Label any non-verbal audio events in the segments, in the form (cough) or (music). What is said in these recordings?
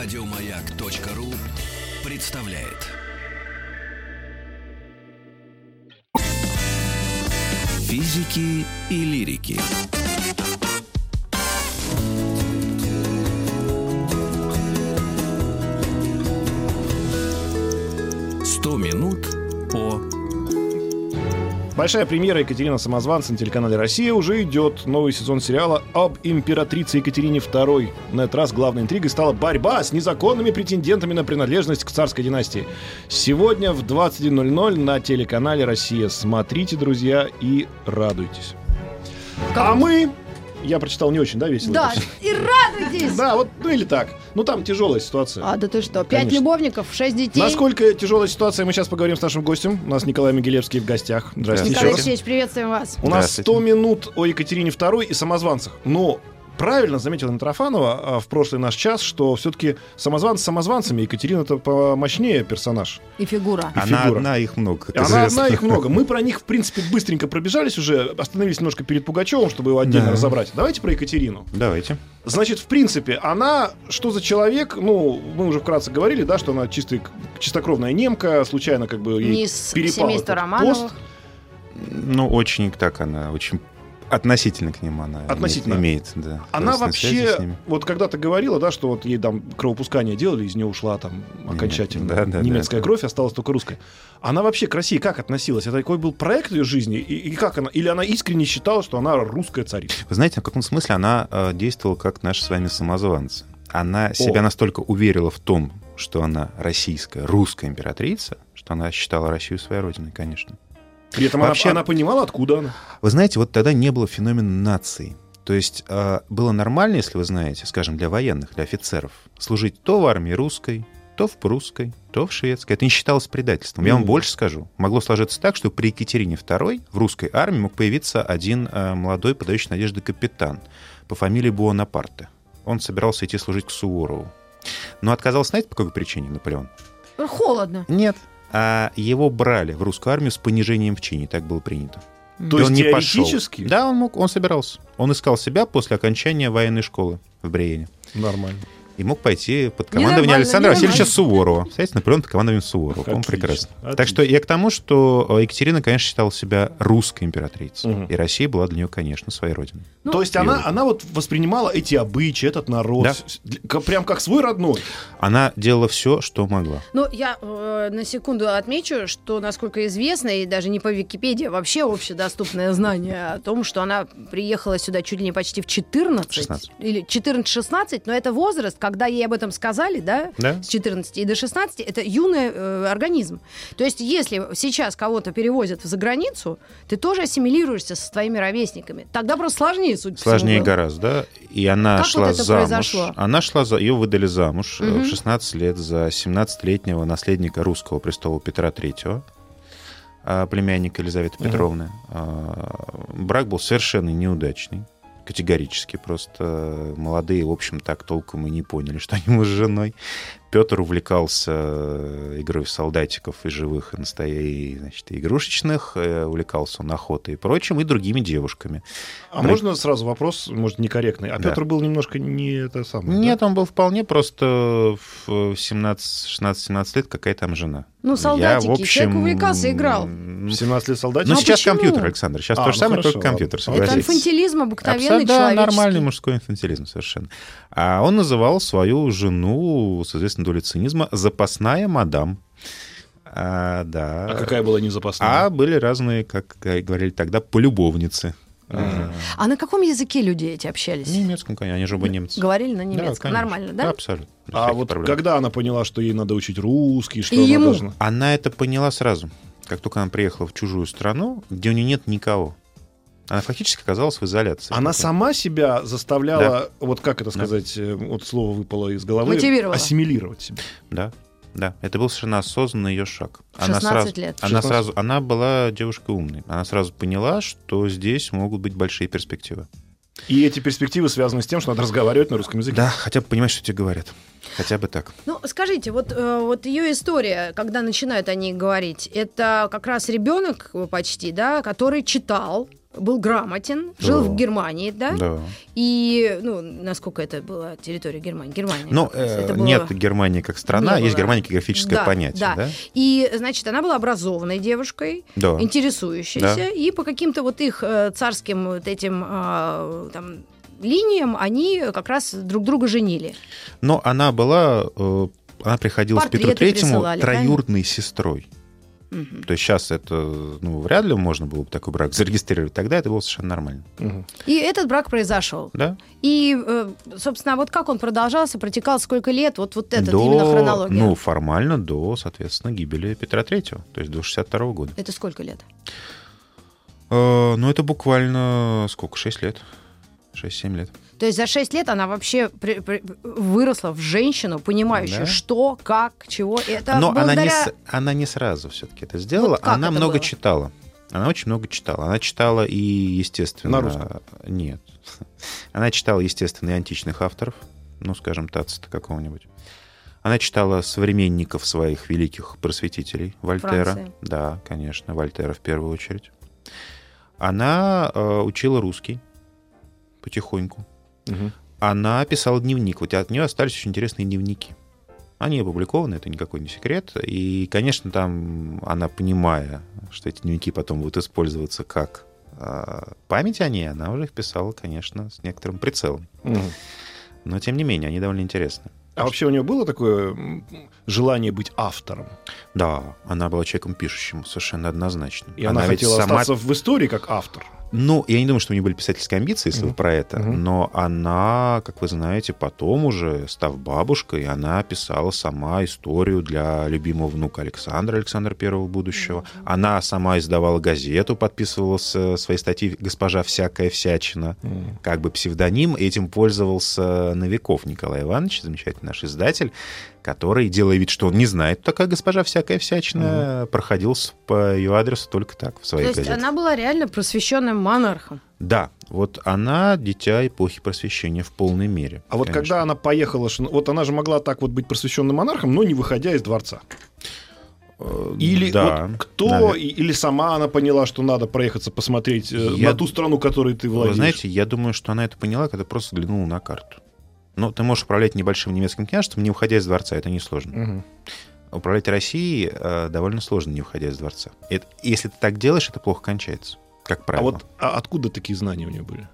Радиомаяк.ру представляет. Физики и лирики. Сто минут Большая премьера Екатерина Самозванца на телеканале «Россия» уже идет. Новый сезон сериала об императрице Екатерине II. На этот раз главной интригой стала борьба с незаконными претендентами на принадлежность к царской династии. Сегодня в 21.00 на телеканале «Россия». Смотрите, друзья, и радуйтесь. А мы... Я прочитал не очень, да, весело? Да, и радуйтесь! Да, вот, ну или так. Ну там тяжелая ситуация. А, да ты что, пять Конечно. любовников, шесть детей? Насколько тяжелая ситуация, мы сейчас поговорим с нашим гостем. У нас Николай Могилевский в гостях. Здравствуйте Николай. Алексеевич, приветствуем вас. У нас Здравствуйте. 100 минут о Екатерине II и самозванцах. Но правильно заметила Митрофанова а, в прошлый наш час, что все-таки самозванцы самозванцами, Екатерина это помощнее персонаж. И фигура. И Она фигура. одна, их много. Она известно. одна, их много. Мы про них, в принципе, быстренько пробежались уже, остановились немножко перед Пугачевым, чтобы его отдельно Да. разобрать. Давайте про Екатерину. Давайте. Значит, в принципе, она что за человек? Ну, мы уже вкратце говорили, да, что она чистый, чистокровная немка, случайно как бы ей Не из перепал семейства Романовых. пост. Ну, очень так она, очень относительно к ним она Относительно. имеет, имеет да, Она вообще, вот когда-то говорила, да, что вот ей там кровопускание делали, из нее ушла там окончательно Да, да, немецкая да. кровь, осталась только русская. Она вообще к России как относилась? Это такой был проект ее жизни? И, и как она? Или она искренне считала, что она русская царица? Вы знаете, в каком смысле она э, действовала как наши с вами самозванцы. Она себя настолько уверила в том, что она российская, русская императрица, что она считала Россию своей родиной, конечно. При этом она- Вообще- она, понимала, откуда она. Вы знаете, вот тогда не было феномена нации. То есть э, было нормально, если вы знаете, скажем, для военных, для офицеров, служить то в армии русской, то в прусской, то в шведской. Это не считалось предательством. Я вам больше скажу. Могло сложиться так, что при Екатерине II в русской армии мог появиться один э, молодой, подающий надежды капитан по фамилии Буонапарте. Он собирался идти служить к Суворову. Но отказался, знаете, по какой причине, Наполеон? Холодно. Нет. А его брали в русскую армию с понижением в чине, так было принято. То И есть он не пошел. теоретически? Да, он мог, он собирался. Он искал себя после окончания военной школы в Бриене. Нормально. И мог пойти под командование Александра Васильевича. Суворова. Кстати, Наполеон под командованием Суворова. По-моему, Отлично, прекрасно. отлично. Так что я к тому, что э, Екатерина, конечно, считала себя русской императрицей. Мгм. И Россия была для нее, конечно, своей родиной. Ну, То есть она, Юрий. она вот воспринимала эти обычаи, этот народ, Да. прям как свой родной. Она делала все, что могла. Ну, я э, на секунду отмечу, что, насколько известно, и даже не по Википедии, а вообще общедоступное знание о том, что она приехала сюда чуть ли не почти в 14. 16. Или 14-16, но это возраст, когда ей об этом сказали, да? Да? С 14 и до 16 это юный э, организм. То есть, если сейчас кого-то перевозят за границу, ты тоже ассимилируешься со своими ровесниками. Тогда просто сложнее, судя по Сложнее гораздо, да? И она Как шла вот замуж. произошло? Она шла за... Ее выдали замуж э, Мгм. в 16 лет за 17-летнего наследника русского престола Петра III, а, племянника Елизаветы Мгм. Петровны. А, Брак был совершенно неудачный. Категорически. Просто молодые, в общем, так толком и не поняли, что они муж с женой. Петр увлекался э, игрой в солдатиков и живых, и настоящих, значит, и игрушечных. э, Увлекался он охотой и прочим, и другими девушками. А Про- можно сразу вопрос, может, некорректный? А Да. Петр был немножко не это самое. Нет, он был вполне просто в 17, 16-17 лет какая там жена. Ну, солдатики. Я, в общем, Человек увлекался, играл. м, да? В 17 лет солдатик? Ну, а сейчас почему? компьютер, Александр. Сейчас А, то же ну самое, хорошо, только компьютер, ладно. Это согласитесь. инфантилизм обыкновенный, Абсолютно, да, человеческий. нормальный мужской инфантилизм совершенно. А он называл свою жену, с известной долей цинизма, запасная мадам. А, да. А какая была незапасная? А были разные, как говорили тогда, полюбовницы. А, А на каком языке люди эти общались? На немецком, конечно, они же оба немцы. Говорили на Да, немецком. конечно. Нормально, да? Абсолютно. без А вот проблем. когда она поняла, что ей надо учить русский, что И она ему. должна... Она это поняла сразу, как только она приехала в чужую страну, где у нее нет никого. Она фактически оказалась в изоляции. Она сама себя заставляла, вот как это Да. сказать, э, вот слово выпало из головы, Мотивировала. ассимилировать себя. Да, да. Это был совершенно осознанный ее шаг. 16 сразу, лет. Она 16. сразу, она была девушкой умной. Она сразу поняла, что здесь могут быть большие перспективы. И эти перспективы связаны с тем, что надо разговаривать на русском языке. Да, хотя бы понимать, что тебе говорят. Хотя бы так. Ну, скажите, вот, э, вот ее история, когда начинают о ней говорить, это как раз ребенок почти, да, который читал, был грамотен, жил Да. в Германии, да? Да. И, ну, насколько это была территория Германии? Германия. Ну, э, Это было- нет Германии как страна, Не есть было. Германия как географическое Да, понятие, да. да? И, значит, она была образованной девушкой, Да. интересующейся, Да. и по каким-то вот их э, царским вот этим а, там линиям они как раз друг друга женили. Но она была, э, она приходила Портреты с Петру Третьему присылали, троюродной сестрой. Мгм. То есть сейчас это, ну, вряд ли можно было бы такой брак зарегистрировать. Тогда это было совершенно нормально. Мгм. И этот брак произошел. Да? И, э, собственно, вот как он продолжался, протекал сколько лет, вот, вот этот до, именно хронология. Ну, формально до, соответственно, гибели Петра Третьего, то есть до 62 года. Это сколько лет? Э, ну, это буквально сколько? 6 лет. 6-7 лет. То есть за 6 лет она вообще при- при- выросла в женщину, понимающую, Да. что, как, чего. Это Но она не, благодаря... она не сразу все-таки это сделала. Вот она это много было? читала. Она очень много читала. Она читала и, естественно... На русском? Нет. (laughs) Она читала, естественно, и античных авторов. Ну, скажем, Тацита какого-нибудь. Она читала современников своих великих просветителей. Вольтера. Франции. Да, конечно, Вольтера в первую очередь. Она э, учила русский потихоньку. Она писала дневник. Вот от нее остались очень интересные дневники. Они опубликованы, это никакой не секрет. И, конечно, там она, понимая, что эти дневники потом будут использоваться как а, память о ней, она уже их писала, конечно, с некоторым прицелом. Мгм. Но, тем не менее, они довольно интересны. А вообще у нее было такое желание быть автором? Да, она была человеком пишущим, совершенно однозначно. И она, ведь хотела остаться в истории как автор? Ну, я не думаю, что у нее были писательские амбиции, если вы Мгм. про это, Мгм. но она, как вы знаете, потом уже, став бабушкой, она писала сама историю для любимого внука Александра, Александра Первого будущего. Она сама издавала газету, подписывалась э, свои статьи «Госпожа всякая всячина», М. как бы псевдоним. Этим пользовался Новиков Николай Иванович, замечательный наш издатель, который, делая вид, что он не знает, такая госпожа всякая всячина, проходился по ее адресу только так в То своих есть она была реально просвещенным монархом. Да, вот она дитя эпохи просвещения в полной мере. А вот конечно. когда она поехала, вот она же могла так вот быть просвещенным монархом, но не выходя из дворца. Э, Или да, вот кто, навер- и- или сама она поняла, что надо проехаться посмотреть э, Я- на ту страну, которой ты Вы владеешь. знаете, я думаю, что она это поняла, когда просто взглянула на карту. Ну, ты можешь управлять небольшим немецким княжеством, не выходя из дворца, это несложно. Мгм. Управлять Россией э, довольно сложно, не выходя из дворца. Это- если ты так делаешь, это плохо кончается, как А правило. вот а откуда такие знания у нее были?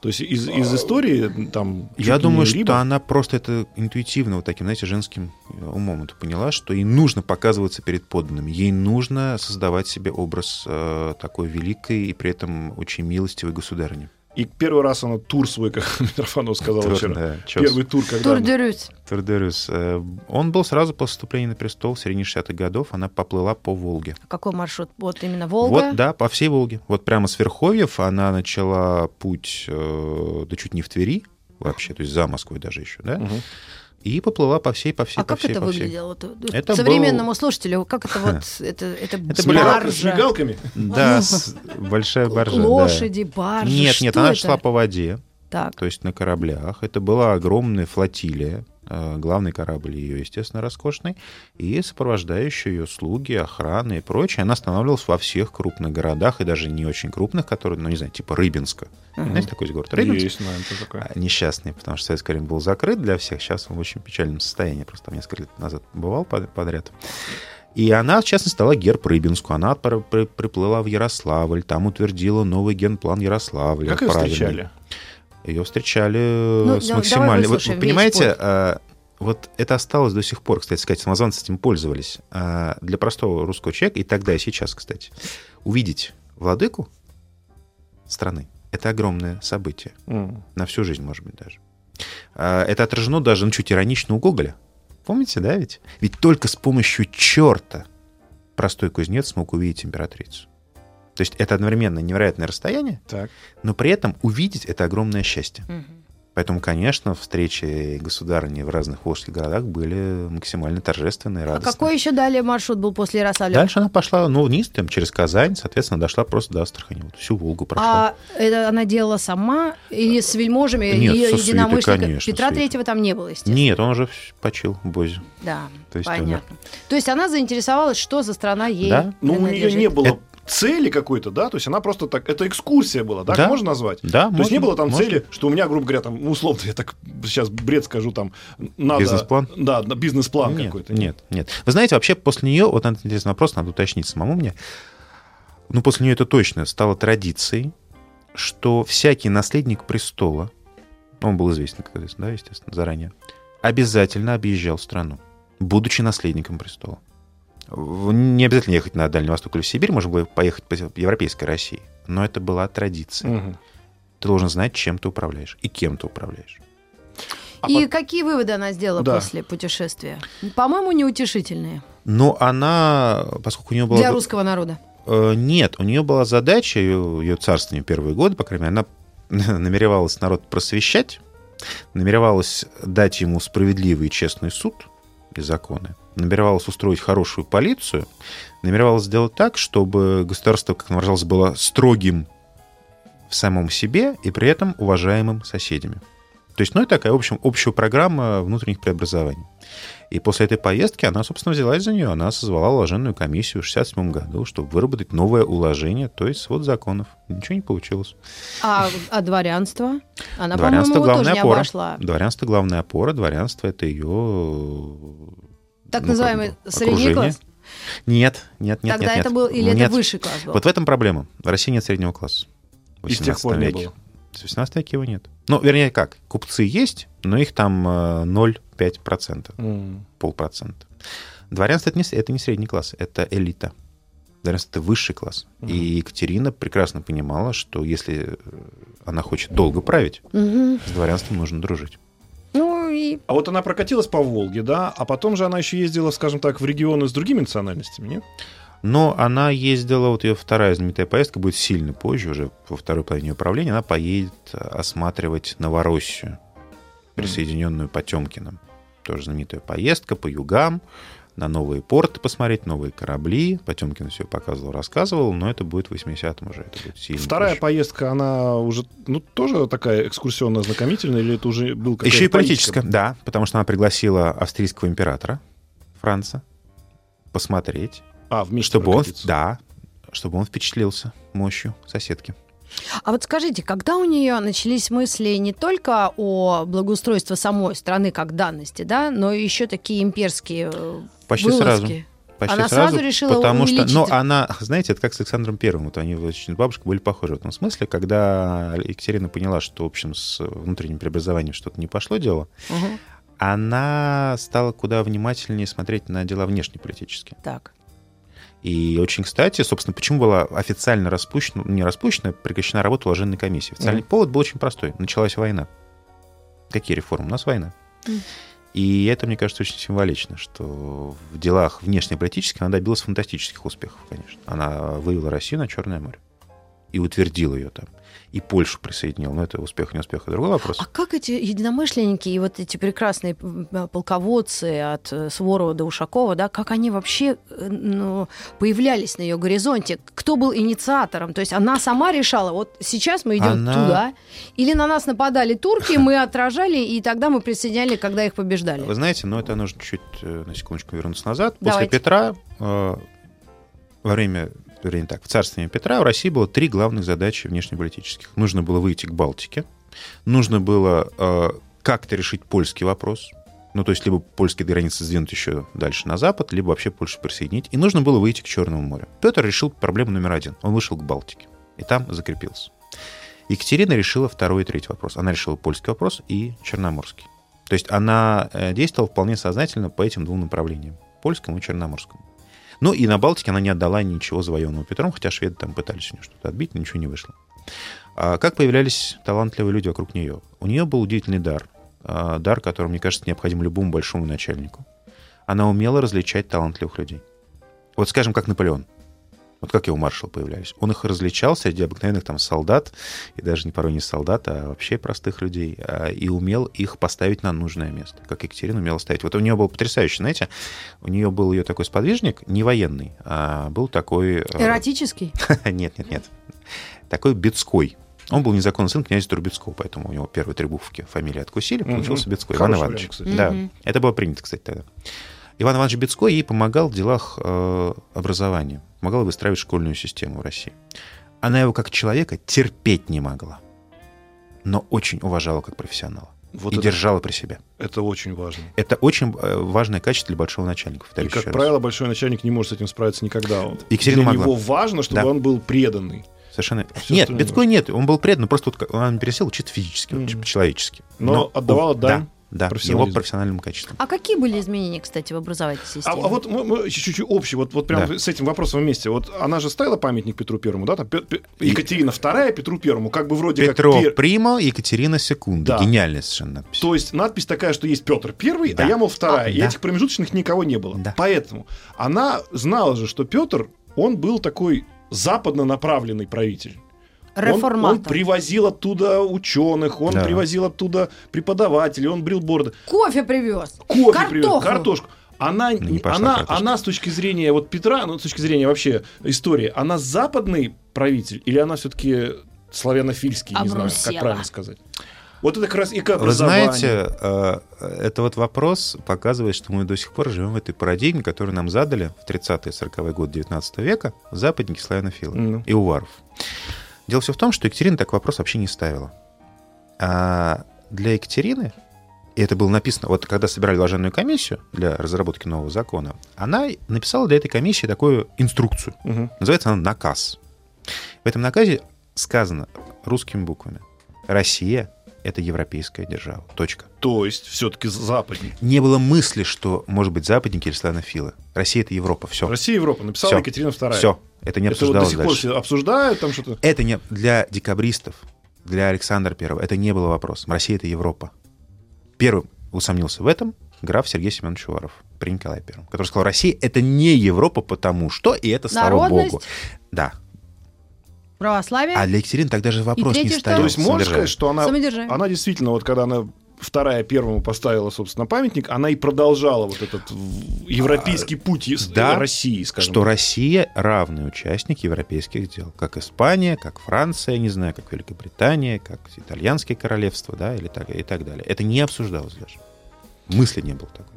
То есть из, из истории там... Я думаю, что она просто это интуитивно, вот таким, знаете, женским э, умом это поняла, что ей нужно показываться перед подданными, ей нужно создавать себе образ э, такой великой и при этом очень милостивой государыни. И первый раз она тур свой, как (laughs) Митрофанов сказал Тур, вчера. да. Первый тур, когда... Тур она- де Рюс. Турдерюс. Э, Он был сразу после вступления на престол в середине 60-х годов. Она поплыла по Волге. Какой маршрут? Вот именно Волга. Вот, да, по всей Волге. Вот прямо с Верховьев она начала путь, э, да чуть не в Твери вообще, то есть за Москвой даже еще, да, Мгм. И поплыла по всей, по всей, А по как всей, это по всей. выглядело? Это Современному слушателю, как это вот, это, это, Это баржа, С мигалками? Да, (laughs) большая баржа. лошади, баржи, Нет, нет, она это? шла по воде, Так, то есть на кораблях. Это была огромная флотилия. э, Главный корабль ее, естественно, роскошный. И сопровождающие ее слуги, охраны и прочее. Она останавливалась во всех крупных городах, и даже не очень крупных, которые, ну, не знаю, типа Рыбинска. Знаете, такой город Рыбинск? Есть, наверное, такой. А, Несчастный, потому что Советское время был закрыт для всех. Сейчас он в очень печальном состоянии. Просто там несколько лет назад бывал под- подряд. И она, в частности, стала герб Рыбинску. Она при- при- приплыла в Ярославль, там утвердила новый генплан Ярославля. Как ее встречали? Ее встречали Ну, с да- максимальной... Вот понимаете, а, вот это осталось до сих пор, кстати сказать, самозванцы этим пользовались. А, Для простого русского человека, и тогда, и сейчас, кстати, увидеть владыку страны — это огромное событие. М. На всю жизнь, может быть, даже. А, Это отражено даже, ну, чуть иронично у Гоголя. Помните, да, ведь? Ведь только с помощью черта простой кузнец смог увидеть императрицу. То есть это одновременно невероятное расстояние, Так. но при этом увидеть это огромное счастье. Мгм. Поэтому, конечно, встречи государыни в разных волжских городах были максимально торжественные, А радостные. какой еще далее маршрут был после Ярославля? Дальше она пошла, ну, вниз, там, через Казань, соответственно, дошла просто до Астрахани. Вот всю Волгу прошла. А это она делала сама или с вельможами Нет, со свитой, единомышленниками? конечно, Петра свитой. Третьего там не было, естественно. Нет, он уже почил в Бозе. Да, То есть понятно. То есть она заинтересовалась, что за страна ей Да. Ну, у нее не было цели какой-то, да? То есть она просто так... Это экскурсия была, так Да. можно назвать? Да, То есть не можно, было там можно. цели, что у меня, грубо говоря, там, ну, условно, я так сейчас бред скажу, там, надо... Бизнес-план? Да, бизнес-план нет, какой-то. Нет, нет. Вы знаете, вообще после нее, вот интересный вопрос, надо уточнить самому мне. Ну, после нее это точно стало традицией, что всякий наследник престола, он был известен, как известно, да, естественно, заранее, обязательно объезжал страну, будучи наследником престола. Не обязательно ехать на Дальний Восток или в Сибирь, можно было поехать по европейской России. Но это была традиция. Мгм. Ты должен знать, чем ты управляешь и кем ты управляешь. А И пот- какие выводы она сделала Да. после путешествия? По-моему, неутешительные Но она, поскольку у нее была... для русского народа. Э, Нет, у нее была задача, ее, ее царствование первые годы, по крайней мере, она (laughs) намеревалась народ просвещать, намеревалась дать ему справедливый и честный суд и законы, намеревалась устроить хорошую полицию, намеревалась сделать так, чтобы государство, как выражалось, было строгим в самом себе и при этом уважаемым соседями. То есть, ну, и такая, в общем, общая программа внутренних преобразований. И после этой поездки она, собственно, взялась за нее. Она созвала уложенную комиссию в 1967 году, чтобы выработать новое уложение, то есть свод законов. Ничего не получилось. А, а дворянство? Она, Дворянство по-моему, тоже главная не опора. обошла. Дворянство главная опора, дворянство это ее... Так ну, называемый как бы, средний окружение. класс? Нет, нет, нет, Тогда нет, это нет. был, или Нет. это высший класс был? Вот в этом проблема. В России нет среднего класса. В И с тех 18 пор не веке. было. В 18 веке его нет. Ну, вернее, как? Купцы есть, но их там э, 0,5%, М. полпроцента. Дворянство это не, с- это не средний класс, это элита. Дворянство это высший класс. И Екатерина прекрасно понимала, что если э, она хочет долго править, Мгм. с дворянством нужно дружить. Ну и А вот она прокатилась по Волге, да, а потом же она еще ездила, скажем так, в регионы с другими национальностями, нет? Но она ездила, вот ее вторая знаменитая поездка будет сильно позже, уже во второй половине управления, она поедет э, осматривать Новороссию, присоединенную Потемкиным. Тоже знаменитая поездка по югам, на новые порты посмотреть, новые корабли. Потемкин все показывал, рассказывал, но это будет в 80-м уже, это будет сильно Вторая позже. поездка, она уже, ну, тоже такая экскурсионно-ознакомительная, или это уже был какая-то Еще и политическая, да, потому что она пригласила австрийского императора Франца посмотреть, А, вместе чтобы он, да, чтобы он впечатлился мощью соседки. А вот скажите, когда у нее начались мысли не только о благоустройстве самой страны как данности, да, но еще такие имперские э, Почти вылазки? сразу. Почти Она сразу решила потому что, увеличить- ну, она, знаете, это как с Александром Первым, вот они очень с бабушкой были похожи в этом смысле, когда Екатерина поняла, что, в общем, с внутренним преобразованием что-то не пошло дело, Мгм. она стала куда внимательнее смотреть на дела внешнеполитические. Так. И очень кстати, собственно, почему была официально распущена, не распущена, прекращена работа уложенной комиссии. Официальный Мгм. повод был очень простой. Началась война. Какие реформы? У нас война. Мгм. И это, мне кажется, очень символично, что в делах внешнеполитических она добилась фантастических успехов, конечно. Она вывела Россию на Черное море и утвердила ее там. И Польшу присоединила. Но это успех, не успех, это другой вопрос. А как эти единомышленники и вот эти прекрасные полководцы от э, Суворова до Ушакова, да, как они вообще э, ну, появлялись на ее горизонте? Кто был инициатором? То есть она сама решала, вот сейчас мы идем Она- туда, или на нас нападали турки, (laughs) мы отражали, и тогда мы присоединяли, когда их побеждали. Вы знаете, но это нужно чуть э, на секундочку вернуться назад. Давайте. После Петра, э, во время, вернее так, в царствовании Петра у России было три главных задачи внешнеполитических. Нужно было выйти к Балтике, нужно было э, как-то решить польский вопрос, ну, то есть либо польские границы сдвинуть еще дальше на запад, либо вообще Польшу присоединить. И нужно было выйти к Черному морю. Петр решил проблему номер один. Он вышел к Балтике. И там закрепился. Екатерина решила второй и третий вопрос. Она решила польский вопрос и черноморский. То есть она э, действовала вполне сознательно по этим двум направлениям. Польскому и черноморскому. Ну и на Балтике она не отдала ничего завоеванного Петром, хотя шведы там пытались у нее что-то отбить, но ничего не вышло. А как появлялись талантливые люди вокруг нее? У нее был удивительный дар. А, Дар, который, мне кажется, необходим любому большому начальнику. Она умела различать талантливых людей. Вот скажем, как Наполеон. Вот как его маршал появлялись. Он их различал среди обыкновенных там солдат, и даже не порой не солдат, а вообще простых людей, а, и умел их поставить на нужное место, как Екатерина умела ставить. Вот у нее был потрясающий, знаете, у нее был ее такой сподвижник, не военный, а был такой... э, Эротический? (laughs) Нет, нет, нет. Такой Бецкой. Он был незаконный сын князя Турбецкого, поэтому у него первые три буковки фамилии откусили, получился Бецкой, Иван Иванович. вариант, кстати. Да, это было принято, кстати, тогда. Иван Иванович Бецкой ей помогал в делах э, образования, помогал выстраивать школьную систему в России. Она его как человека терпеть не могла, но очень уважала как профессионала Вот и это, держала при себе. это очень важно. Это очень э, важное качество для большого начальника. И, как раз. правило, большой начальник не может с этим справиться никогда. Екатерина Для могла. него важно, чтобы Да. он был преданный. Совершенно. всё нет, Бецкой нет, он был предан, но просто вот он пересел чисто физически, Мгм. вот, по-человечески. Но отдавала дань да, да, его профессиональным качествам. А какие были изменения, кстати, в образовательной А, системе? а вот мы, мы чуть-чуть общий, вот, вот прям Да. с этим вопросом вместе. Вот она же ставила памятник Петру Первому, да? Там, Пе- Пе- Екатерина II Петру Первому, как бы вроде Петро как... пер- Примо, Екатерина Секунда. Да. Гениальная совершенно надпись. То есть надпись такая, что есть Петр Первый, Да. а я, мол, вторая. А, и да. этих промежуточных никого не было. Да. Поэтому она знала же, что Петр, он был такой западно направленный правитель. Он- Он, Реформатор. привозил оттуда ученых, он Да. привозил оттуда преподавателей, он брил бороды. Кофе привез. Кофе Картоху. привез, картошку. Она, Ну, не она, картошка. она с точки зрения вот Петра, ну, с точки зрения вообще истории, она западный правитель или она все-таки славянофильский, не знаю, как Обрусела. правильно сказать. Вот это как раз и к Вы знаете, э, это вот вопрос показывает, что мы до сих пор живем в этой парадигме, которую нам задали в 30-е 40-е годы 19 века западники славянофилы Ну. и уваров. Дело все в том, что Екатерина так вопрос вообще не ставила. А для Екатерины, и это было написано, вот когда собирали ложенную комиссию для разработки нового закона, она написала для этой комиссии такую инструкцию. Мгм. Называется она «Наказ». В этом наказе сказано русскими буквами «Россия — это европейская держава». Точка. То есть все-таки западник. Не было мысли, что может быть западники или славянофилы. Россия — это Европа. Все. Россия, Европа. Написала Всё. Екатерина II. Все. Это не Это вот до обсуждалось сих пор все обсуждают там что-то. Это не для декабристов, для Александра Первого. Это не было вопросом. Россия — это Европа. Первым усомнился в этом граф Сергей Семенович Уваров при Николае Первом, который сказал, Россия — это не Европа, потому что, и это слава Народность? богу. Да. Православие. А для Екатерины тогда даже вопрос не третье что? стоял. То есть можно сказать, что она, она действительно, вот когда она вторая первому поставила, собственно, памятник, она и продолжала вот этот европейский путь ес- да, России, скажем. что так. Россия равный участник европейских дел, как Испания, как Франция, не знаю, как Великобритания, как итальянские королевства, да, или так, и так далее. Это не обсуждалось даже. Мысли не было такой.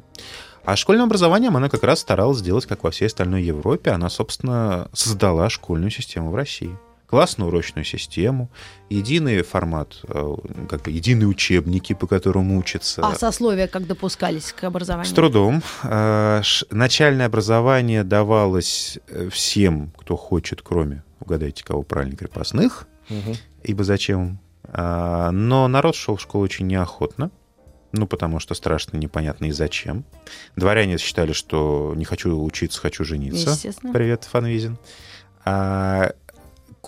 А школьным образованием она как раз старалась сделать, как во всей остальной Европе. Она, собственно, создала школьную систему в России. Классную урочную систему, единый формат, э, как бы единые учебники, по которым учатся. А сословия как допускались к С образованию? трудом. Э, Начальное образование давалось э, всем, кто хочет, кроме, угадайте, кого правильно, крепостных, Мгм. ибо зачем. Но народ шел в школу очень неохотно, ну, потому что страшно, непонятно и зачем. Дворяне считали, что не хочу учиться, хочу жениться. Естественно. Привет, Фанвизин. А,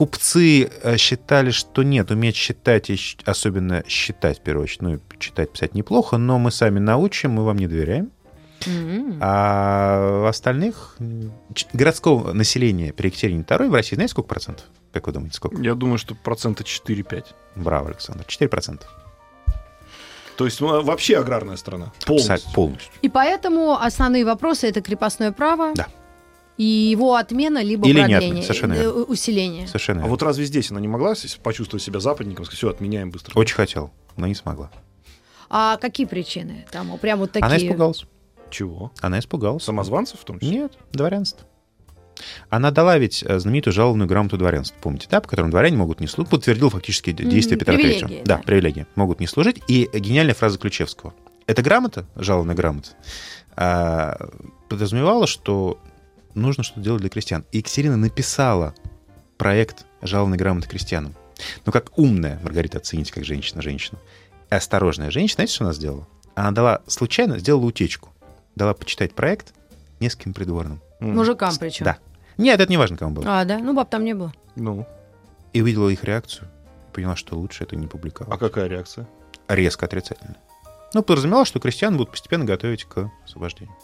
Купцы э, считали, что нет, уметь считать, и особенно считать, в первую очередь, ну, читать, писать неплохо, но мы сами научим, мы вам не доверяем. М. А остальных городского населения при Екатерине II в России, знаете, сколько процентов? Как вы думаете, сколько? Я думаю, что процента 4-5. Браво, Александр. 4 процента. То есть ну, вообще аграрная страна. Полностью. Полностью. И поэтому основные вопросы это крепостное право Да. И его отмена либо Или не продление, отмена, совершенно э, верно. усиление. Совершенно А верно. вот разве здесь она не могла почувствовать себя западником, сказать, все, отменяем быстро? Очень хотел, но не смогла. А какие причины? Там прям вот такие. Она испугалась. Чего? Она испугалась. Самозванцев в том числе? Нет, дворянство. Она дала ведь э, знаменитую жалованную грамоту дворянства, помните, да, по которым дворяне могут не служить, подтвердил фактически действия Петра привилегии, Третьего. Да, да. привилегии. Могут не служить. И гениальная фраза Ключевского. Эта грамота, жалованная грамота, а, подразумевала, что нужно что-то делать для крестьян. И Екатерина написала проект жалованной грамоты крестьянам. Но как умная, Маргарита, оцените, как женщина женщину, и осторожная женщина, знаете, что она сделала? Она дала, случайно сделала утечку. Дала почитать проект нескольким придворным. Мужикам причем. Да. Нет, это не важно, кому было. А, да? Ну, баб там не было. Ну, И увидела их реакцию. Поняла, что лучше это не публиковать. а какая реакция? Резко отрицательно. Ну, подразумевала, что крестьян будут постепенно готовить к освобождению.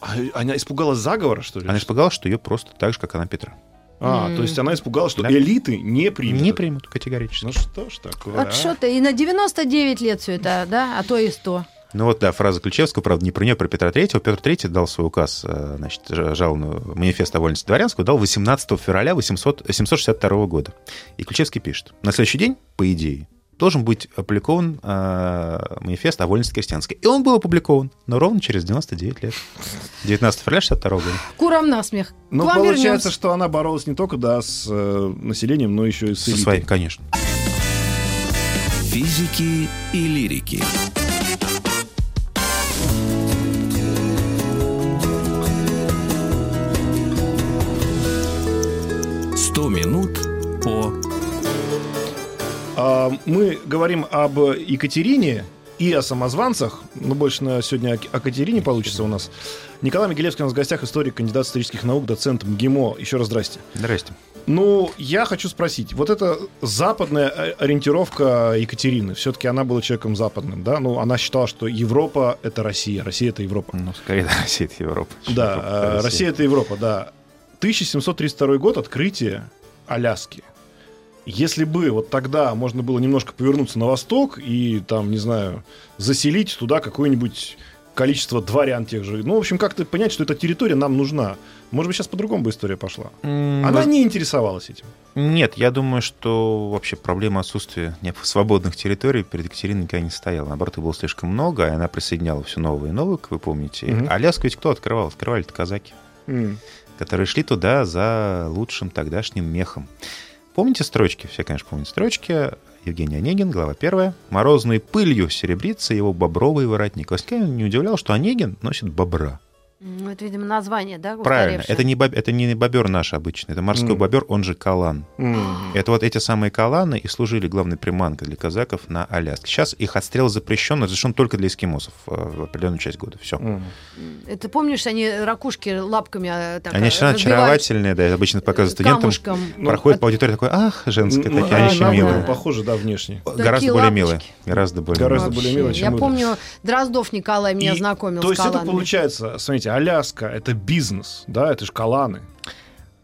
А, она испугалась заговора, что ли? Она испугалась, что ее просто так же, как она Петра. А, М. то есть она испугалась, что Да. элиты не примут. Не примут категорически. Ну что ж такое, Вот а? что ты, и на 99 лет все это, да, а то и 100. Ну вот, да, фраза Ключевского, правда, не про нее, про Петра Третьего. Петр Третий дал свой указ, э, значит, ж- жалованную манифест о вольности дворянского, дал 18 февраля 800 762 года. И Ключевский пишет. На следующий день, по идее, должен быть опубликован э, манифест о вольности крестьянской. И он был опубликован, но ровно через 99 лет. 19 февраля 62 года. Курам насмех. К Ну, вам получается, вернемся. что она боролась не только, да, с э, населением, но еще и с Со элитой. своим, конечно. Физики и лирики. Мы говорим об Екатерине и о самозванцах. Ну, больше на сегодня о- Катерине получится у нас. Николай Могилевский у нас в гостях, историк, кандидат исторических наук, доцент МГИМО. Еще раз здрасте. Здрасте. Ну, я хочу спросить, вот эта западная ориентировка Екатерины, все-таки она была человеком западным, да? Ну, она считала, что Европа — это Россия, Россия — это Европа. Ну, скорее, да, Россия это Европа. Да, Европа э, Россия — это Европа, да. 1732 год, открытие Аляски. Если бы вот тогда можно было немножко повернуться на восток и там, не знаю, заселить туда какое-нибудь количество дворян тех же. Ну, в общем, как-то понять, что эта территория нам нужна. Может быть, сейчас по-другому бы история пошла. Она не интересовалась этим. Нет, я думаю, что вообще проблема отсутствия (laughs) свободных территорий перед Екатериной никогда не стояла. Наоборот, их было слишком много, и она присоединяла все новые и новые, как вы помните. Мгм. Аляску ведь кто открывал? Открывали-то казаки, М. которые шли туда за лучшим тогдашним мехом. Помните строчки? Все, конечно, помнят строчки. Евгений Онегин, глава первая. «Морозной пылью серебрится его бобровый воротник». Вас не удивлял, что Онегин носит бобра? Ну, это, видимо, название, да? Правильно. Это не, боб- это не бобер наш обычный, это морской М. бобер, он же калан. М. Это вот эти самые каланы и служили главной приманкой для казаков на Аляске. Сейчас их отстрел запрещен, разрешен только для эскимосов э, в определенную часть года. Все. М. Это помнишь, они ракушки лапками а, так, Они совершенно разбивают очаровательные, да, обычно показывают студентам. камушком. Ну, Проходит а- по аудитории такой, ах, женское, Ну, такие, а, они на милые. похоже, да, внешне. Гораздо более милые. Гораздо более Гораздо милые. более мило, чем Я помню, Дроздов Николай меня И- знакомил То с есть это получается, смотрите, Аляска это бизнес, да, это же каланы.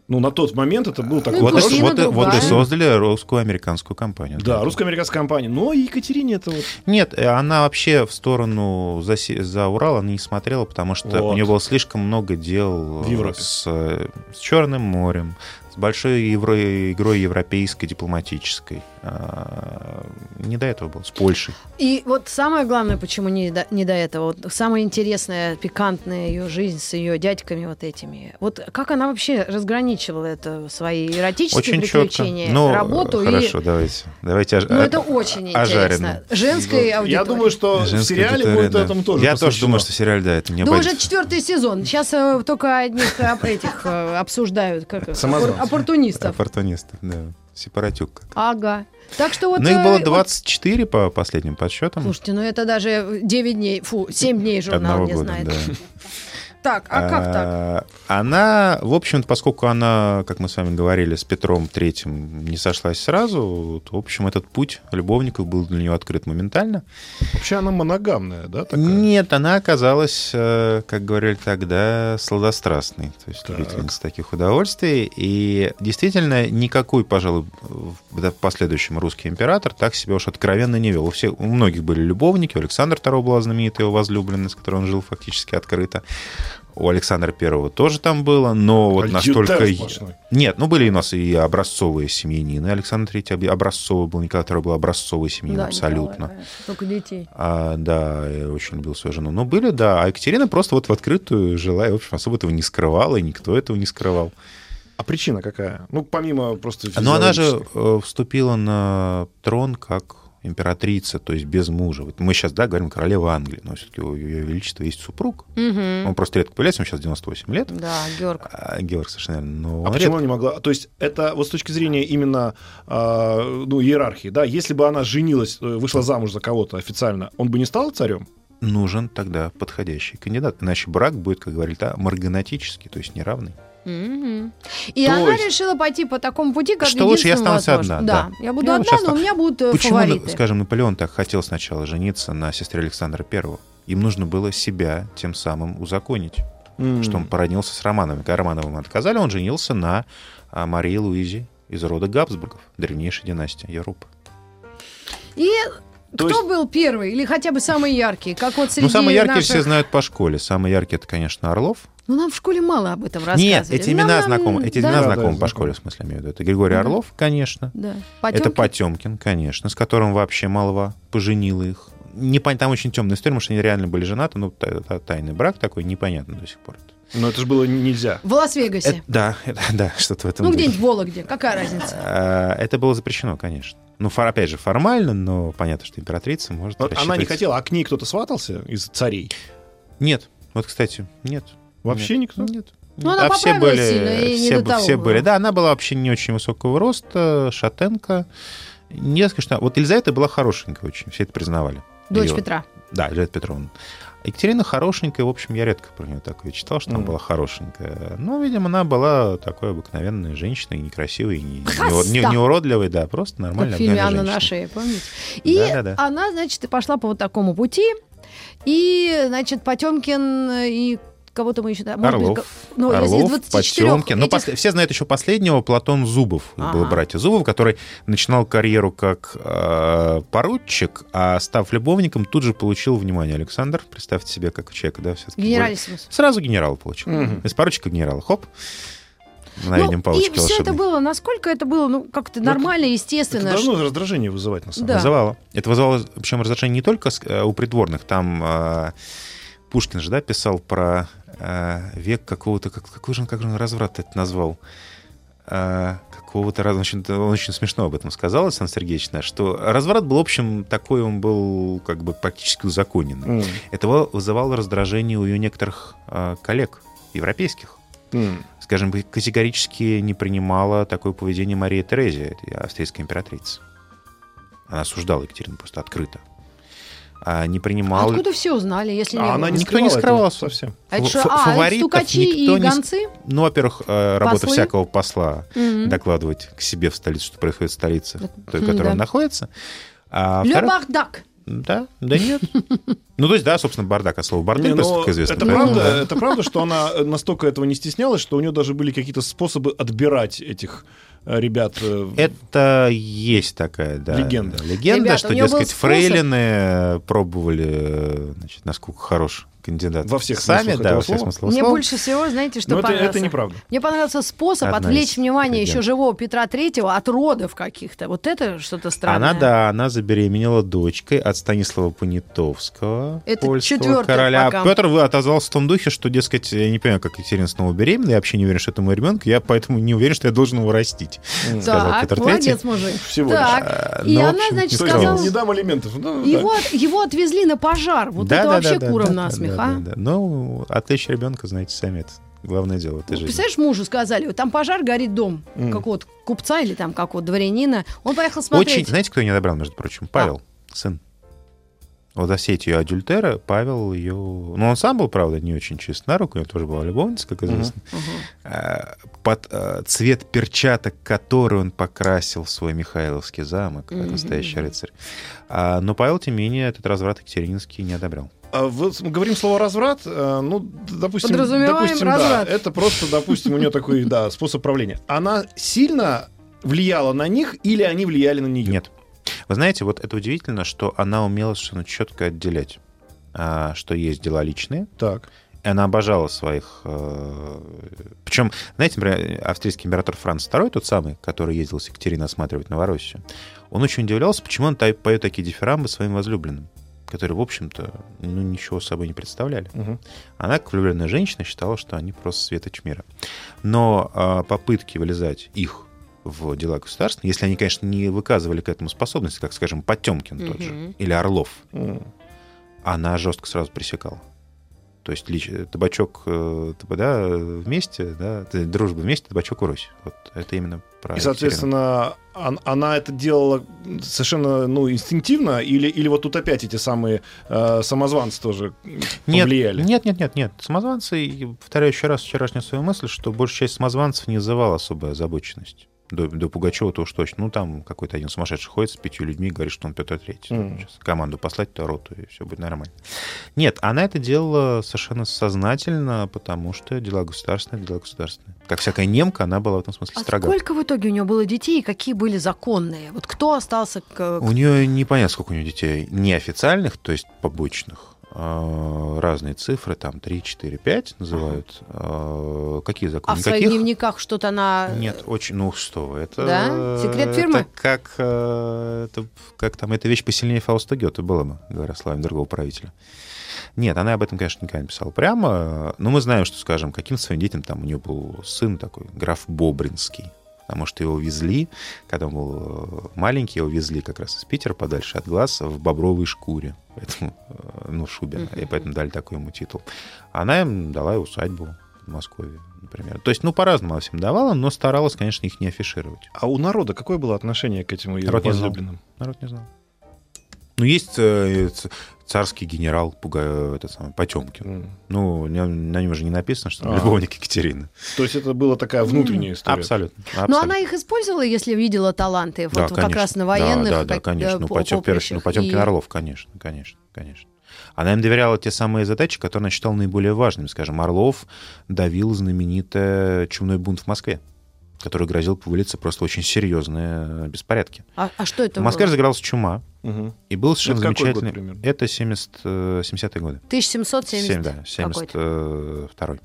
Ну, на тот момент это был такой Ну, Вот, вот, вот и создали русскую американскую компанию. Да, русско-американская компания. Но Екатерине это вот... Нет, э, она вообще в сторону за, за Урал она не смотрела, потому что Вот. у нее было слишком много дел В э, с, э, с Черным морем, с большой евро- игрой европейской, дипломатической. А, Не до этого было, с Польшей. И вот самое главное, почему не до, не до этого, вот самое интересное, пикантная ее жизнь с ее дядьками вот этими. Вот как она вообще разграничивала это свои эротические Очень четко. приключения, Ну, работу хорошо, и... давайте. Давайте ож- Ну, это а- очень ожаренным. интересно. Женской Я аудитории. думаю, что в Женская сериале аудитория, будет да. этому тоже Я тоже посвящено. думаю, что в сериале, да, это не Да уже четвертый сезон. Сейчас э, только одних э, этих э, обсуждают, как оппортунистов. Оппортунистов, да. Сепаратюк. Ага. Так что вот... Ну, их э, было вот- 24 по последним подсчетам. Слушайте, ну это даже 9 дней, фу, 7 дней журнал Одного не года, знает. да. (laughs) Так, а как так? А, Она, в общем-то, поскольку она, как мы с вами говорили, с Петром Третьим не сошлась сразу, то, в общем, этот путь любовников был для нее открыт моментально. Вообще она моногамная, да, такая? Нет, она оказалась, э, как говорили тогда, сладострастной, то есть Так. любительницей таких удовольствий. И действительно, никакой, пожалуй, в в последующем русский император так себя уж откровенно не вел. У, всех, у многих были любовники, у Александра II была знаменитая его возлюбленная, с которой он жил фактически открыто. У Александра Первого тоже там было, но вот Адъютант настолько... сплошной. Нет, ну были у нас и образцовые семьянины. Александр Третий образцовый был, Николай II был образцовый семьянин Да, абсолютно. Николай. Только детей. А, да, я очень любил свою жену. Но были, да. А Екатерина просто вот в открытую жила, и, в общем, особо этого не скрывала, и никто этого не скрывал. А причина какая? Ну, помимо просто Но она же э, вступила на трон как императрица, то есть без мужа. Вот мы сейчас, да, говорим королева Англии, но все-таки у ее величества есть супруг. Мгм. Он просто редко появляется, ему сейчас 98 лет. Да, Георг. А, Георг совершенно верно. Но А он почему редко- она не могла? То есть это вот с точки зрения именно а, ну, иерархии, да, если бы она женилась, э, вышла замуж за кого-то официально, он бы не стал царем? нужен тогда подходящий кандидат. Иначе брак будет, как говорит, да, марганатический, то есть неравный. Мгм. И То она есть- решила пойти по такому пути, как Что лучше, я останусь возможно. одна, Да, да. я буду Я одна, но у меня будут э, Почему, фавориты. скажем, Наполеон так хотел сначала жениться на сестре Александра Первого? Им нужно было себя тем самым узаконить, что он породнился с Романовым. Когда Романовым отказали, он женился на а, Марии Луизе из рода Габсбургов, древнейшей династии Европы. И То кто есть- был первый или хотя бы самый яркий? Как вот среди Ну, самые яркие наших... все знают по школе. Самый яркий это, конечно, Орлов. Ну, нам в школе мало об этом рассказывали. Нет, эти Нам- имена нам- знакомы. Эти да? имена Да, да, знакомы по знакомы. школе, в смысле, я имею в виду. Это Григорий Да. Орлов, конечно. Да. Это Потёмкин? Потемкин, конечно, с которым вообще молва поженила их. Не Там очень темная история, потому что они реально были женаты, ну, та- та- тайный брак такой, непонятно до сих пор. Но это же было нельзя. В Лас-Вегасе. Это- да, это- (laughs) да, что-то в этом ну, где-нибудь в Вологде. Какая разница? А, Это было запрещено, конечно. Ну, опять же, формально, но понятно, что императрица может Она не хотела, а к ней кто-то сватался из царей? Нет, вот, кстати, нет. Вообще Нет. никто? Нет. Ну, она А все были, сильно, и не все, до б- того все было. были. Да, она была вообще не очень высокого роста, шатенка. Несколько, что... Вот Елизавета была хорошенькая очень, все это признавали. Дочь Её- Петра. Да, Елизавета Петровна. Екатерина хорошенькая, в общем, я редко про нее такое читал, что она Мгм. была хорошенькая. Ну, видимо, она была такой обыкновенной женщиной, некрасивой, не, не, не- не уродливой, да, просто Как нормальная в фильме «Анна на шее», помните? И Да-да-да. она, значит, и пошла по вот такому пути. И, значит, Потемкин и кого-то мы еще... да, может быть, Орлов, ко- ну, Орлов, 24 Потемкин. Ну, этих- после- все знают еще последнего, Платон Зубов. Ага. братья Зубов, который начинал карьеру как э, поручик, а став любовником, тут же получил внимание Александр. Представьте себе, как у человека, да, все-таки. Генералиссимус. Сразу генерал получил. Мгм. Из поручика генерала. Хоп. Мгновением Ну, палочки и все это волшебной. было, насколько это было, ну, как-то Ну, нормально, Это естественно. должно раздражение вызывать, на самом Да. деле. Вызывало. Это вызывало, причем раздражение не только э, у придворных. Там э, Пушкин же, да, писал про век какого-то, как, какой же он, как же он разврат это назвал? Э, какого-то раз, очень, он очень смешно об этом сказал, Александр Сергеевич наш, что разврат был, в общем, такой, он был как бы практически узаконен. М, Это вызывало раздражение у ее некоторых э, коллег европейских. м. Скажем, категорически не принимала такое поведение Мария Терезия, австрийская императрица. Она осуждала Екатерину просто открыто. А не принимала... Откуда все узнали, если не А она было? не Никто не скрывала скрывал этого совсем. А это что? А, стукачи и не гонцы? Ну, во-первых, э, работа Послы? всякого посла Мгм. докладывать к себе в столицу, что происходит в столице, той, в которой да. он находится. А Ле бардак. Да, да нет. (laughs) Ну, то есть, да, собственно, бардак, а слово Не, бордель, как известно. это, правда, да. это правда, что она настолько этого не стеснялась, что у нее даже были какие-то способы отбирать этих ребят. э, Это есть такая, да. Легенда. да, легенда, Ребята, что, дескать, фрейлины э, пробовали, э, значит, насколько хорош кандидат. Во всех Сами, смыслах да, этого во всех слова. Мне слова. больше всего, знаете, что Но это, понравился? это неправда. Мне понравился способ Одна отвлечь внимание еще живого Петра Третьего от родов каких-то. Вот это что-то странное. Она, да, она забеременела дочкой от Станислава Понятовского, Это польского четвертый короля. пока. Петр вы отозвался в том духе, что, дескать, я не понимаю, как Екатерина снова беременна, я вообще не уверен, что это мой ребенок, я поэтому не уверен, что я должен его растить, сказал Так, Петр молодец, мужик. Всего так, А, и ну, в она, общем, значит, сказала... не дам алиментов. Ну, Его, его отвезли на пожар. Вот Да, это да, вообще да, куром да, насмех, да, а? да, да. Ну, отличие ребенка, знаете, сами это главное дело этой Ну, жизни. Представляешь, мужу сказали, вот там пожар, горит дом Мгм. какого-то купца или там какого-то дворянина. Он поехал смотреть. Очень, знаете, кто ее не одобрял, между прочим? Павел, сын. Вот за все эти ее адюльтеры Павел ее... Ну, он сам был, правда, не очень чист на руку, у него тоже была любовница, как известно. Мгм. А, Под а, цвет перчаток, который он покрасил в свой Михайловский замок, как Мгм. настоящий рыцарь. А, Но Павел, тем не менее, этот разврат Екатерининский не одобрял. А вот мы говорим слово разврат, э, ну, допустим, допустим, разврат. да, это просто, допустим, у нее такой, да, способ правления. Она сильно влияла на них или они влияли на нее? Нет. Вы знаете, вот это удивительно, что она умела совершенно четко отделять, а, что есть дела личные, Так. И она обожала своих... Причем, знаете, например, австрийский император Франц II, тот самый, который ездил с Екатериной осматривать Новороссию, он очень удивлялся, почему он поет такие дифирамбы своим возлюбленным, которые, в общем-то, ну, ничего собой не представляли. Мгм. Она, как влюбленная женщина, считала, что они просто светоч мира. Но а, попытки вылезать их в дела государственные, если они, конечно, не выказывали к этому способности, как, скажем, Потемкин тот же, или Орлов, М. она жестко сразу пресекала. То есть лич- табачок э, да, вместе, да, дружба вместе, табачок урось. Вот это именно про И, соответственно, он- она это делала совершенно ну, инстинктивно, или, или вот тут опять эти самые э, самозванцы тоже Нет, повлияли? нет, нет, нет, нет. Самозванцы, и повторяю еще раз вчерашнюю свою мысль, что большая часть самозванцев не вызывала особой озабоченность. До, до Пугачева-то уж точно. Ну, там какой-то один сумасшедший ходит с пятью людьми говорит, что он Петр Третий. Мгм. Сейчас команду послать то роту, и все будет нормально. Нет, она это делала совершенно сознательно, потому что дела государственные, дела государственные. Как всякая немка, она была в этом смысле А строга. сколько в итоге у нее было детей и какие были законные? Вот кто остался к... У нее непонятно, сколько у нее детей неофициальных, то есть побочных. Э, разные цифры, там 3, 4, 5 называют. Э, Какие А законы? в своих Никаких? дневниках что-то она... Нет, очень, ну что это... Да? Секрет фирмы? Это как, э, это, как там, эта вещь посильнее Фауста Гёте была бы, говоря словами другого правителя. Нет, она об этом, конечно, никогда не писала прямо, но мы знаем, что, скажем, каким своим детям там у нее был сын такой, граф Бобринский, потому что его везли, когда он был э, маленький, его везли как раз из Питера подальше от глаз в бобровой шкуре, поэтому, э, ну, шубе, и поэтому дали такой ему титул. Она им дала усадьбу в Москве, например. То есть, ну, по-разному она всем давала, но старалась, конечно, их не афишировать. А у народа какое было отношение к этим ее Народ не знал. возлюбленным? Народ не знал. Ну, есть э, царский генерал Пуга, этот самый, Потемкин. М. Ну, на, нем же не написано, что он А. любовник Екатерины. То есть это была такая внутренняя история. Абсолютно. Но абсолютно. она их использовала, если видела таланты, Да, вот как конечно. раз на военных Да, да, да, как- конечно. э, Ну, по- Потем, ну. Потемкин И- Орлов, конечно, конечно, конечно. Она им доверяла те самые задачи, которые она считала наиболее важными. Скажем, Орлов давил знаменитый чумной бунт в Москве, который грозил вылиться просто очень серьезные беспорядки. А, а что это в Москве было? разыгралась чума, Мгм. и был совершенно Это какой год замечательный... примерно? Это 70, э, 70-е годы. 1770 Семь, да, какой-то. 72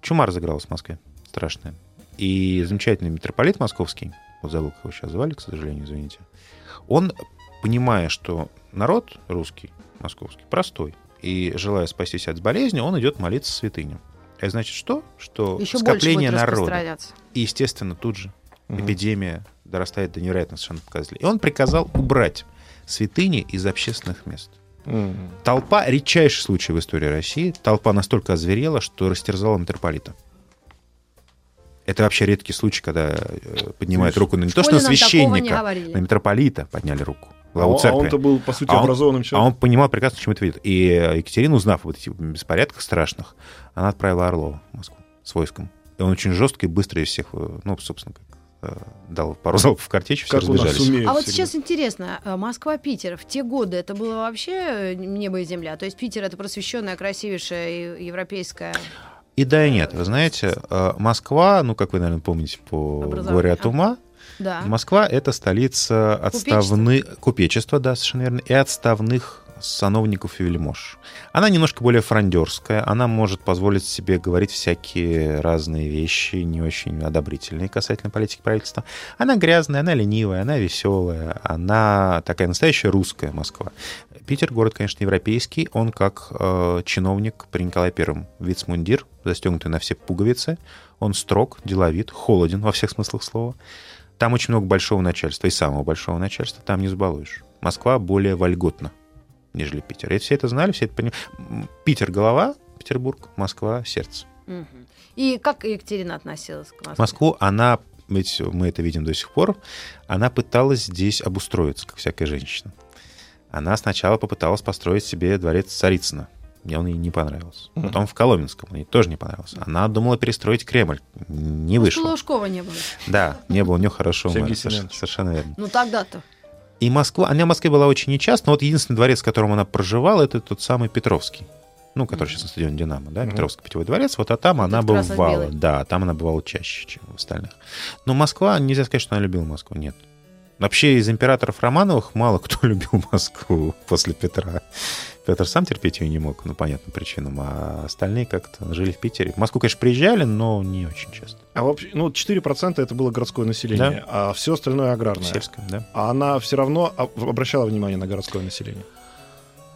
Чума разыгралась в Москве. Страшная. И замечательный митрополит московский, вот забыл, как его сейчас звали, к сожалению, извините, он, понимая, что народ русский, московский, простой, и желая спастись от болезни, он идет молиться святыням. Это значит что? Что Еще скопление народа. И, естественно, тут же Мгм. эпидемия дорастает до невероятных совершенно показателей. И он приказал убрать святыни из общественных мест. М. Толпа, редчайший случай в истории России, толпа настолько озверела, что растерзала митрополита. Это вообще редкий случай, когда э, поднимает Видишь, руку на не то, что на священника, на митрополита подняли руку. А Главу он- а церкви. он-то был, по сути, А он- образованным А человеком. он понимал прекрасно, чем это видит. И Екатерина, узнав об этих беспорядках страшных, она отправила Орлова в Москву с войском. И он очень жестко и быстро из всех, э, ну, собственно, как э, дал пару залпов в картечь, все разбежались. А вот всегда. сейчас интересно, э, Москва-Питер в те годы это было вообще небо и земля? То есть Питер это просвещенная, красивейшая европейская. И да, и нет. Вы знаете, Москва, ну, как вы, наверное, помните по. «Горе от ума», Да. Москва — это столица отставных... Купечества, да, совершенно верно, и отставных сановников и вельмож. Она немножко более фрондерская, она может позволить себе говорить всякие разные вещи, не очень одобрительные касательно политики правительства. Она грязная, она ленивая, она веселая, она такая настоящая русская Москва. Питер город, конечно, европейский, он как э, чиновник при Николае Первом вицмундир, застегнутый на все пуговицы, он строг, деловит, холоден во всех смыслах слова. Там очень много большого начальства, и самого большого начальства там не забалуешь. Москва более вольготна, нежели Питер. И все это знали, все это понимали. Питер — голова, Петербург, Москва — сердце. И как Екатерина относилась к Москве? Москву она, ведь мы это видим до сих пор, она пыталась здесь обустроиться, как всякая женщина. Она сначала попыталась построить себе дворец Царицына. Мне он ей не понравился. Мгм. Потом в Коломенском он ей тоже не понравился. Она думала перестроить Кремль. Не вышло. Лужкова не было. Да, не было у нее хорошего мэра. Семенович. Совершенно верно. Ну тогда-то. И Москва, она в Москве была очень нечасто, но вот единственный дворец, в котором она проживала, это тот самый Петровский. Ну, который сейчас на стадионе «Динамо», да, Мгм. Петровский питьевой дворец, вот а там она Этот красно-белый. бывала. Да, там она бывала чаще, чем в остальных. Но Москва, нельзя сказать, что она любила Москву, нет. Вообще из императоров Романовых мало кто (laughs) любил Москву после Петра. Петр сам терпеть ее не мог, ну, понятным причинам, а остальные как-то жили в Питере. В Москву, конечно, приезжали, но не очень часто. А вообще, ну, 4% это было городское население, а все остальное аграрное. Сельское, да. А она все равно об- обращала внимание на городское население.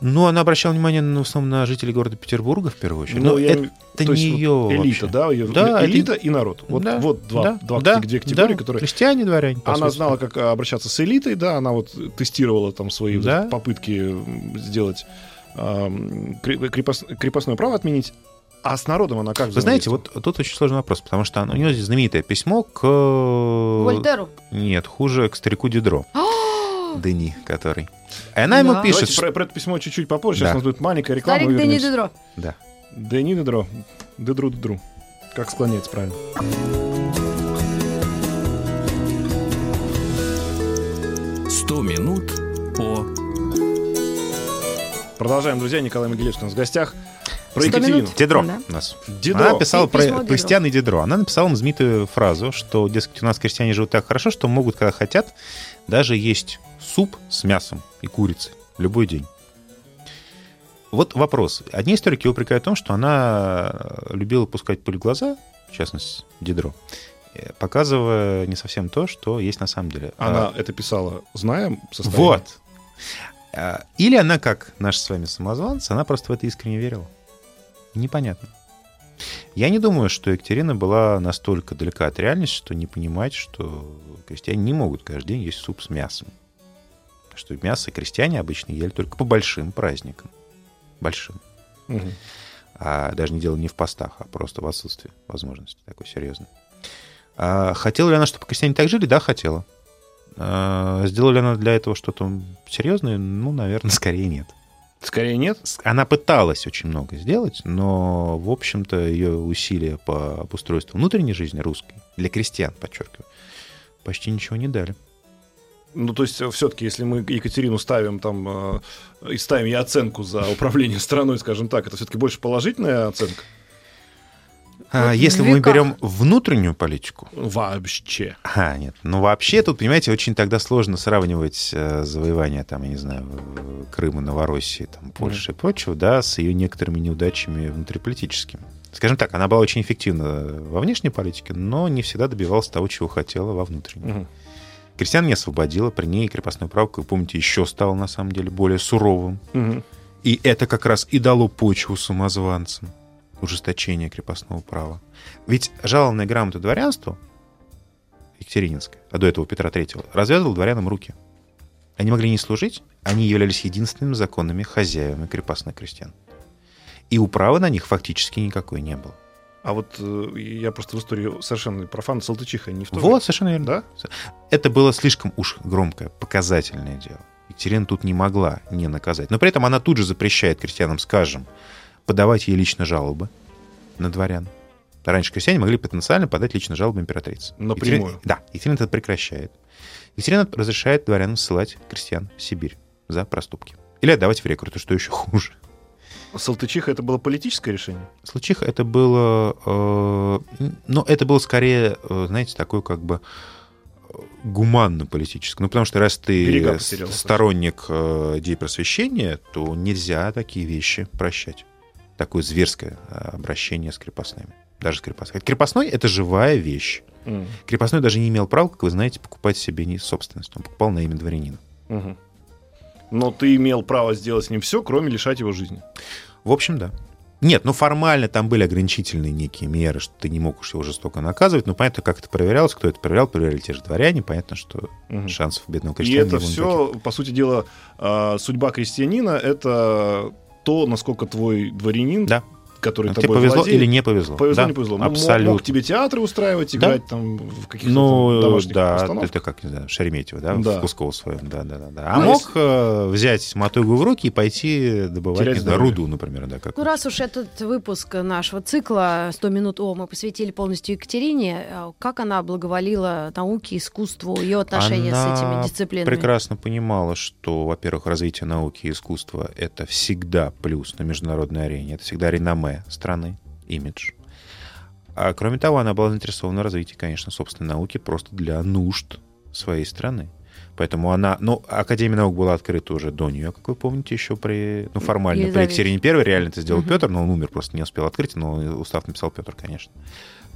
Ну, она обращала внимание, ну, в основном, на жителей города Петербурга, в первую очередь. Ну, Но я это есть не вот ее элита, вообще. да, ее, Да, элита это- и народ. Вот, Да, вот два, да, два да, две категории, да. которые... Крестьяне, дворяне. Она сути. знала, как а, обращаться с элитой, да, она вот тестировала там свои вот Да. попытки м, сделать ам, кре- крепос- крепостное право отменить. А с народом она как Вы знаете, вот тут очень сложный вопрос, потому что у нее здесь знаменитое письмо к... Вольтеру. Нет, хуже, к старику Дидро. (gasps) (gasps) Дени, который. И она ему пишет, Давайте про, про это письмо чуть-чуть попозже. Сейчас у нас будет маленькая реклама. Старик Дени. Дедро. Да. Дени Дедро. Дедру Дедру. Как склоняется правильно. «Сто минут по...» Продолжаем, друзья. Николай Могилевский у нас в гостях. Про Екатерину. Дидро Да. у нас. Дидро. Она писала И про Дидро. крестьян и Дидро. Она написала им знаменитую фразу, что, дескать, у нас крестьяне живут так хорошо, что могут, когда хотят, даже есть суп с мясом и курицей любой день. Вот вопрос. Одни историки упрекают в том, что она любила пускать пыль в глаза, в частности, Дидро, э, показывая не совсем то, что есть на самом деле. Она А, это писала, знаем состояние? Вот. А, Или она, как наш с вами самозванцы, она просто в это искренне верила. Непонятно. Я не думаю, что Екатерина была настолько далека от реальности, что не понимать, что крестьяне не могут каждый день есть суп с мясом. Что мясо крестьяне обычно ели только по большим праздникам. Большим. Мгм. А даже не дело не в постах, а просто в отсутствии возможности такой серьезной. А хотела ли она, чтобы крестьяне так жили? Да, хотела. А сделала ли она для этого что-то серьезное? Ну, наверное, (laughs) скорее нет. Скорее нет. Она пыталась очень много сделать, но, в общем-то, ее усилия по обустройству внутренней жизни русской, для крестьян, подчеркиваю, почти ничего не дали. Ну, то есть, все-таки, если мы Екатерину ставим там э, и ставим ей оценку за управление (laughs) страной, скажем так, это все-таки больше положительная оценка? А если мы веках. берем внутреннюю политику, Вообще. А, нет. Ну, вообще, тут, понимаете, очень тогда сложно сравнивать э, завоевание, там, я не знаю, э, Крыма, Новороссии, там, Польши и прочего, да, с ее некоторыми неудачами внутриполитическими. Скажем так, она была очень эффективна во внешней политике, но не всегда добивалась того, чего хотела во внутренней. Мгм. Крестьян не освободила, при ней крепостное право, как вы помните, еще стало, на самом деле, более суровым. Мгм. И это как раз и дало почву самозванцам, ужесточение крепостного права. Ведь жалованная грамота дворянству, Екатерининская, а до этого Петра III, развязывала дворянам руки. Они могли не служить, они являлись единственными законными хозяевами крепостных крестьян. И управы на них фактически никакой не было. А вот э, я просто в истории совершенно профан, Салтычиха не в то Вот, совершенно верно. Да? Это было слишком уж громкое, показательное дело. Екатерина тут не могла не наказать. Но при этом она тут же запрещает крестьянам, скажем, подавать ей лично жалобы на дворян. Раньше крестьяне могли потенциально подать лично жалобы императрице. Напрямую. Екатерина- да, Екатерина это прекращает. Екатерина разрешает дворянам ссылать крестьян в Сибирь за проступки. Или отдавать в рекруты, что еще хуже. Салтычиха это было политическое решение? Случиха это было... э, ну, это было скорее, э, знаете, такое как бы э, гуманно-политическое. Ну, потому что раз ты сторонник э, идей просвещения, то нельзя такие вещи прощать. Такое зверское э, обращение с крепостными. Даже с крепостными. Крепостной — это живая вещь. М. Крепостной даже не имел права, как вы знаете, покупать себе не собственность. Он покупал на имя дворянина. Мгм. Но ты имел право сделать с ним все, кроме лишать его жизни. В общем, да. Нет, ну формально там были ограничительные некие меры, что ты не мог уж его жестоко наказывать. Но понятно, как это проверялось, кто это проверял, проверяли те же дворяне. Понятно, что Мгм. шансов бедного И крестьянина это не было все, по сути дела, а, судьба крестьянина это то, насколько твой дворянин, Да. Который никаких. тобой Тебе повезло владеет, или не повезло? повезло, Да, не повезло. Ну, мог- Абсолютно. Мог тебе театры устраивать, Да. играть там в каких-то Ну, домашних да, постановках. это как, не знаю, Шереметьево, да, Да. в Пусково своем, да, да, да. да. А Ну, мог э, взять мотыгу в руки и пойти добывать, Терять не знаю, руду, например, да, как Ну, раз уж этот выпуск нашего цикла «100 минут О» мы посвятили полностью Екатерине, э, как она благоволила науке, искусству, ее отношения с Она этими дисциплинами? прекрасно понимала, что, во-первых, развитие науки и искусства — это всегда плюс на международной арене, это всегда реноме страны, имидж. А кроме того, она была заинтересована в развитии, конечно, собственной науки просто для нужд своей страны. Поэтому она... Ну, Академия наук была открыта уже до нее, как вы помните, еще при... Ну, формально при Елизавете. Екатерине Первой. Реально это сделал Мгм. Петр, но он умер, просто не успел открыть, но устав написал Петр, конечно.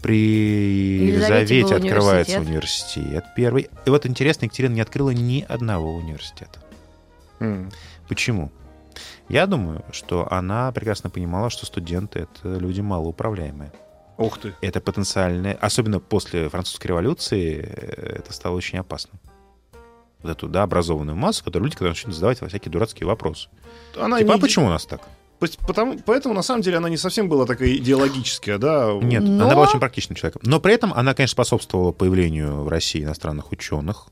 При Елизавете открывается университет. университет первый. И вот интересно, Екатерина не открыла ни одного университета. М. Почему? Я думаю, что она прекрасно понимала, что студенты — это люди малоуправляемые. Ух ты. Это потенциальное, особенно после французской революции, э, это стало очень опасно. Вот эту, да, образованную массу, которые люди, когда начнут задавать во всякие дурацкие вопросы. Она типа, не а почему у нас так? Потому, поэтому, на самом деле, она не совсем была такая идеологическая, да? Нет, Но- она была очень практичным человеком. Но при этом она, конечно, способствовала появлению в России иностранных ученых,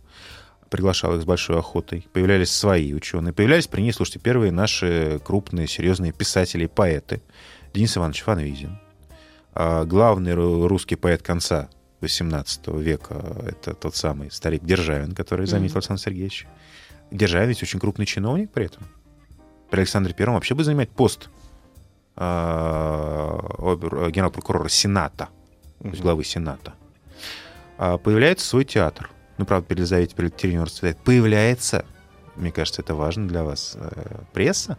приглашала их с большой охотой. Появлялись свои ученые. Появлялись при ней, слушайте, первые наши крупные, серьезные писатели и поэты. Денис Иванович Фанвизин. А главный ру- русский поэт конца XVIII века — это тот самый старик Державин, который заметил Мгм. Александр Сергеевич. Державин ведь очень крупный чиновник при этом. При Александре Первом вообще будет занимать пост а, генерал-прокурора Сената, есть главы Сената. А появляется свой театр. Ну, правда, при Елизавете, он расцветает. Появляется, мне кажется, это важно для вас, э, пресса.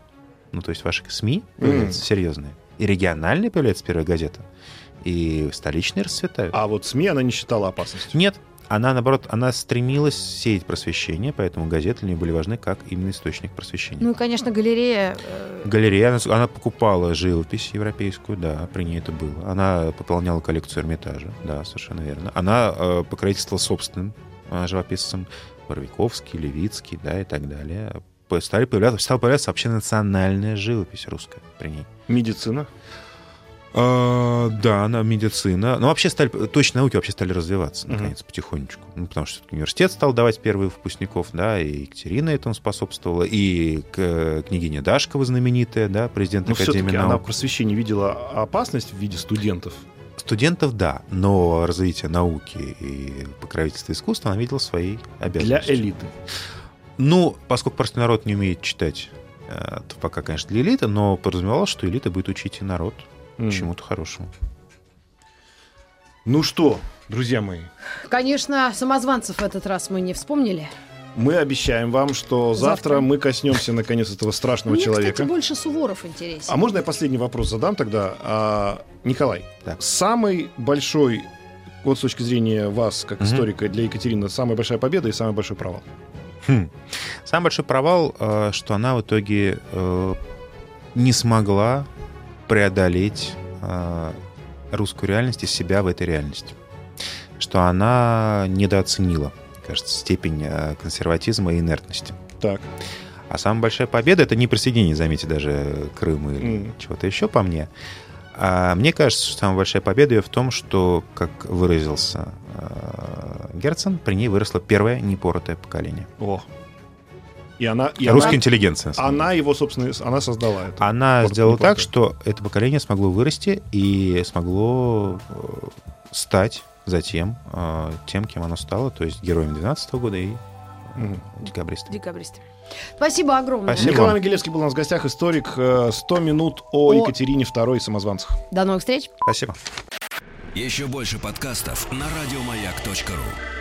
ну, то есть ваши СМИ появляются серьезные, и региональные появляется первая газета, и столичные расцветают. А вот СМИ она не считала опасностью. Нет, она, наоборот, она стремилась сеять просвещение, поэтому газеты для нее были важны как именно источник просвещения. Ну и, конечно, галерея. э, Галерея, она, она покупала живопись европейскую, да, при ней это было. Она пополняла коллекцию Эрмитажа, да, совершенно верно. Она э, покровительствовала собственным живописцам, Боровиковский, Левицкий, да, и так далее. Стали появляться, стала появляться вообще национальная живопись русская при ней. Медицина. А, да, она медицина. Но вообще стали, точные науки вообще стали развиваться, наконец, потихонечку. Ну, потому что университет стал давать первых выпускников, да, и Екатерина этому способствовала, и к- княгиня Дашкова знаменитая, да, президент Но Академии все-таки она в наук. просвещении видела опасность в виде студентов. Студентов, да, но развитие науки и покровительство искусства она видела своей Для обязанностью. элиты. Ну, поскольку простой народ не умеет читать, э, то пока, конечно, для элиты, но подразумевалось, что элита будет учить и народ М. чему-то хорошему. Ну что, друзья мои, Конечно, самозванцев в этот раз мы не вспомнили. Мы обещаем вам, что завтра, Завтра. мы коснемся наконец этого страшного Мне, человека. кстати, больше Суворов интересен. А можно я последний вопрос задам тогда? А, Николай, Так. самый большой, вот с точки зрения вас, как Мгм. историка, для Екатерины, самая большая победа и самый большой провал? Хм. Самый большой провал, э, что она в итоге э, не смогла преодолеть э, русскую реальность и себя в этой реальности. Что она недооценила, кажется, степень э, консерватизма и инертности. Так. А самая большая победа — это не присоединение, заметьте, даже Крыма или Мгм. чего-то еще по мне. А мне кажется, что самая большая победа ее в том, что, как выразился э, Герцен, при ней выросло первое непоротое поколение. О. И она, и Русская она, интеллигенция. она его, собственно, она создала это. Она сделала так, что это поколение смогло вырасти и смогло э, стать затем э, тем, кем оно стало, то есть героем 12 года и Мгм. декабристом. Декабристы. Спасибо огромное. Спасибо. Николай Могилевский был у нас в гостях, историк. э, 100 минут о, О- Екатерине II и самозванцах. До новых встреч. Спасибо. Еще больше подкастов на радиомаяк.ру.